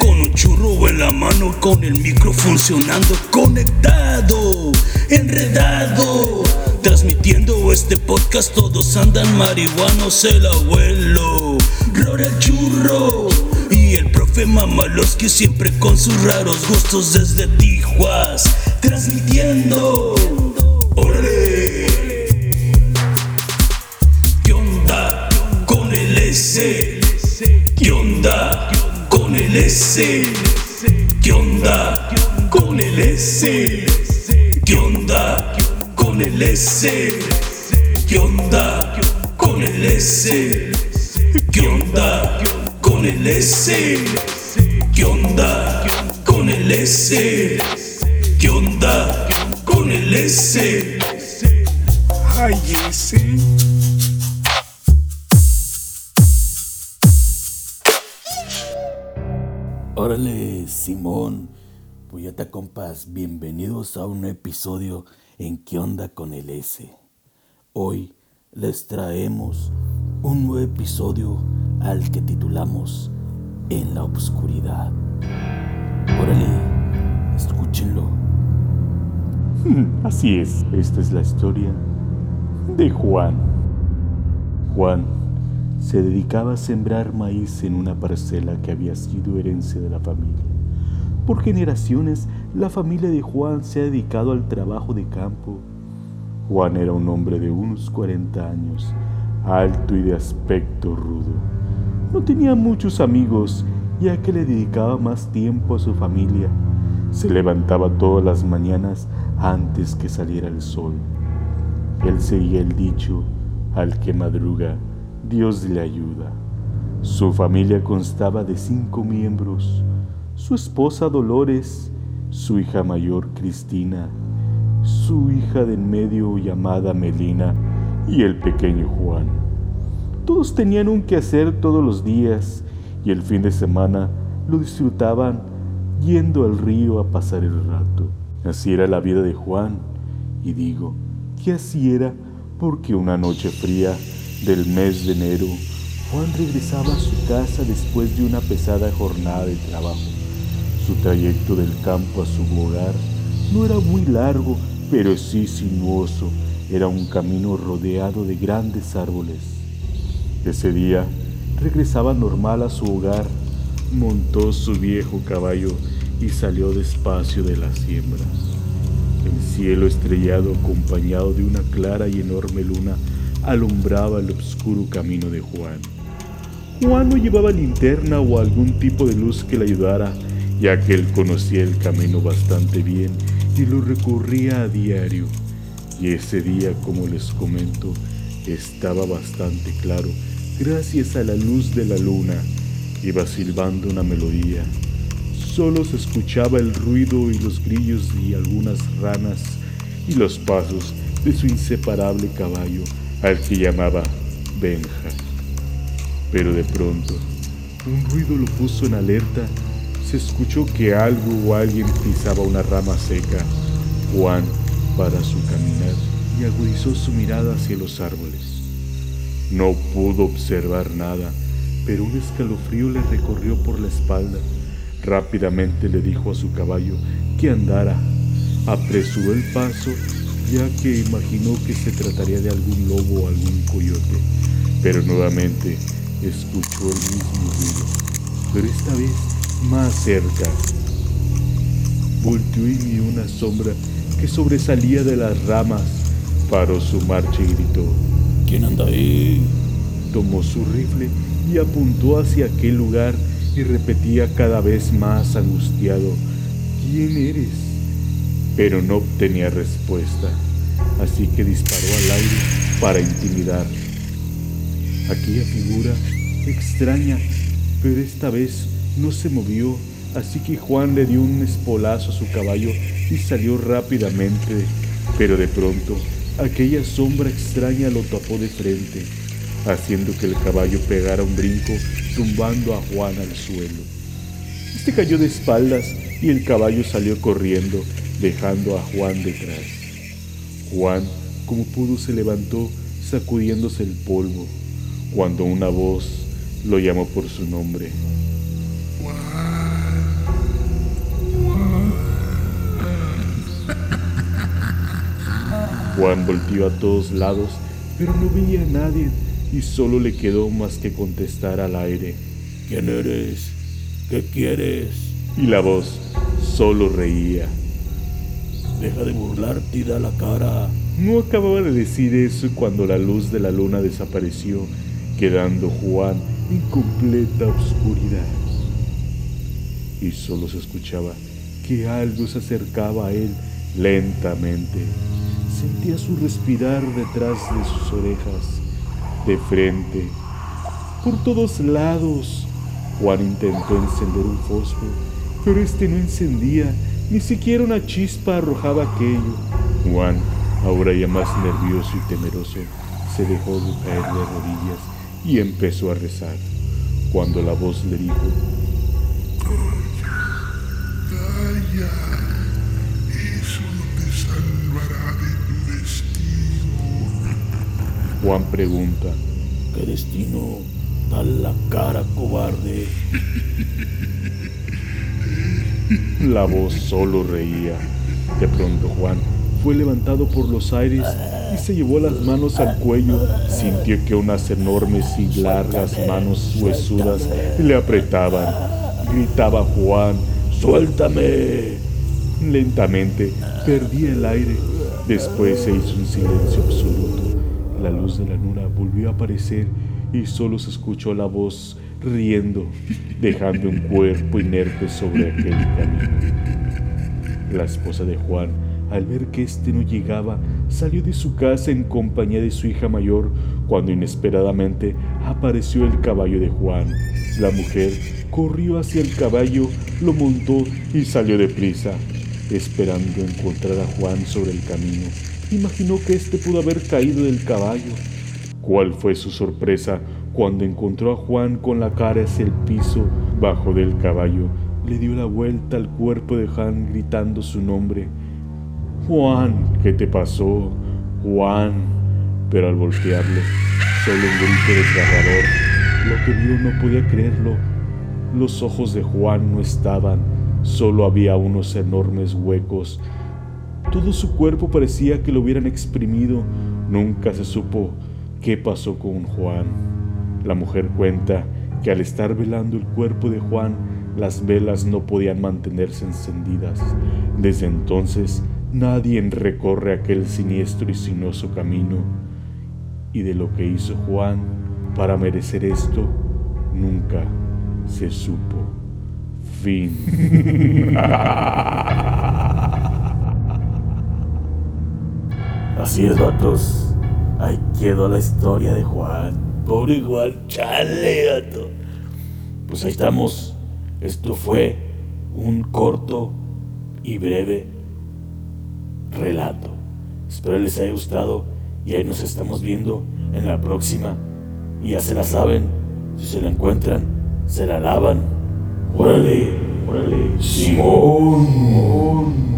Con un churro en la mano, con el micro funcionando, conectado, enredado. Transmitiendo este podcast, todos andan marihuanos, el abuelo, Rora el churro y el profe Mamalos que siempre con sus raros gustos desde Tijuas, transmitiendo. ¡Órale! ¿Qué onda con el S? ¿Qué onda el S? ¿Qué onda con el S? ¿Qué onda con el S? ¿Qué onda con el S? ¿Qué onda con el S? ¿Qué onda con el S? ¿Qué onda con el S? Ay, ese. Órale, Simón. Pues ya compas, bienvenidos a un episodio en ¿Qué onda con el S? Hoy les traemos un nuevo episodio al que titulamos En la Obscuridad. Órale, escúchenlo. Así es, esta es la historia de Juan. Juan se dedicaba a sembrar maíz en una parcela que había sido herencia de la familia. Por generaciones, la familia de Juan se ha dedicado al trabajo de campo. Juan era un hombre de unos 40 años, alto y de aspecto rudo. No tenía muchos amigos, ya que le dedicaba más tiempo a su familia. Se levantaba todas las mañanas antes que saliera el sol. Él seguía el dicho, al que madruga, Dios le ayuda. Su familia constaba de cinco miembros, su esposa Dolores, su hija mayor Cristina, su hija de en medio llamada Melina y el pequeño Juan. Todos tenían un quehacer todos los días y el fin de semana lo disfrutaban yendo al río a pasar el rato. Así era la vida de Juan y digo que así era porque una noche fría del mes de enero, Juan regresaba a su casa después de una pesada jornada de trabajo. Su trayecto del campo a su hogar no era muy largo, pero sí sinuoso. Era un camino rodeado de grandes árboles. Ese día regresaba normal a su hogar, montó su viejo caballo y salió despacio de la siembra. El cielo estrellado acompañado de una clara y enorme luna alumbraba el oscuro camino de Juan. Juan no llevaba linterna o algún tipo de luz que le ayudara, ya que él conocía el camino bastante bien y lo recorría a diario. Y ese día, como les comento, estaba bastante claro gracias a la luz de la luna. Iba silbando una melodía. Solo se escuchaba el ruido y los grillos y algunas ranas y los pasos de su inseparable caballo al que llamaba Benja. Pero de pronto, un ruido lo puso en alerta. Se escuchó que algo o alguien pisaba una rama seca. Juan para su caminar y agudizó su mirada hacia los árboles. No pudo observar nada, pero un escalofrío le recorrió por la espalda. Rápidamente le dijo a su caballo que andara. Apresuró el paso ya que imaginó que se trataría de algún lobo o algún coyote, pero nuevamente escuchó el mismo ruido, pero esta vez más cerca. Volteó y vio una sombra que sobresalía de las ramas, paró su marcha y gritó, ¿Quién anda ahí? tomó su rifle y apuntó hacia aquel lugar y repetía cada vez más angustiado, ¿quién eres? Pero no obtenía respuesta, así que disparó al aire para intimidar. Aquella figura extraña, pero esta vez no se movió, así que Juan le dio un espolazo a su caballo y salió rápidamente, pero de pronto aquella sombra extraña lo tapó de frente, haciendo que el caballo pegara un brinco, tumbando a Juan al suelo. Este cayó de espaldas y el caballo salió corriendo, dejando a Juan detrás. Juan, como pudo, se levantó, sacudiéndose el polvo, cuando una voz lo llamó por su nombre. Juan volvió a todos lados, pero no veía a nadie y solo le quedó más que contestar al aire. ¿Quién eres? ¿Qué quieres? Y la voz solo reía. Deja de burlarte y da la cara. No acababa de decir eso cuando la luz de la luna desapareció, quedando Juan en completa oscuridad. Y solo se escuchaba que algo se acercaba a él lentamente. Sentía su respirar detrás de sus orejas, de frente, por todos lados. Juan intentó encender un fósforo, pero este no encendía, ni siquiera una chispa arrojaba aquello. Juan, ahora ya más nervioso y temeroso, se dejó caer de rodillas y empezó a rezar. Cuando la voz le dijo, Juan pregunta, ¿qué destino? Da la cara, cobarde. La voz solo reía. De pronto Juan fue levantado por los aires y se llevó las manos al cuello. Sintió que unas enormes y largas manos huesudas le apretaban. Gritaba Juan, ¡suéltame! Lentamente perdía el aire. Después se hizo un silencio absoluto. La luz de la luna volvió a aparecer y solo se escuchó la voz riendo, dejando un cuerpo inerte sobre aquel camino. La esposa de Juan, al ver que éste no llegaba, salió de su casa en compañía de su hija mayor cuando inesperadamente apareció el caballo de Juan. La mujer corrió hacia el caballo, lo montó y salió deprisa, esperando encontrar a Juan sobre el camino imaginó que éste pudo haber caído del caballo. ¿Cuál fue su sorpresa cuando encontró a Juan con la cara hacia el piso bajo del caballo? Le dio la vuelta al cuerpo de Juan gritando su nombre. Juan, ¿qué te pasó? Juan. Pero al voltearle, solo un grito desgarrador. Lo que vio no podía creerlo. Los ojos de Juan no estaban, solo había unos enormes huecos todo su cuerpo parecía que lo hubieran exprimido. Nunca se supo qué pasó con Juan. La mujer cuenta que al estar velando el cuerpo de Juan, las velas no podían mantenerse encendidas. Desde entonces, nadie recorre aquel siniestro y sinuoso camino. Y de lo que hizo Juan para merecer esto, nunca se supo. Fin. Así es, vatos. Ahí quedó la historia de Juan. Pobre Juan, chale, gato. Pues ahí estamos. Esto fue un corto y breve relato. Espero les haya gustado y ahí nos estamos viendo en la próxima. Y ya se la saben, si se la encuentran, se la lavan. Órale, órale, Simón.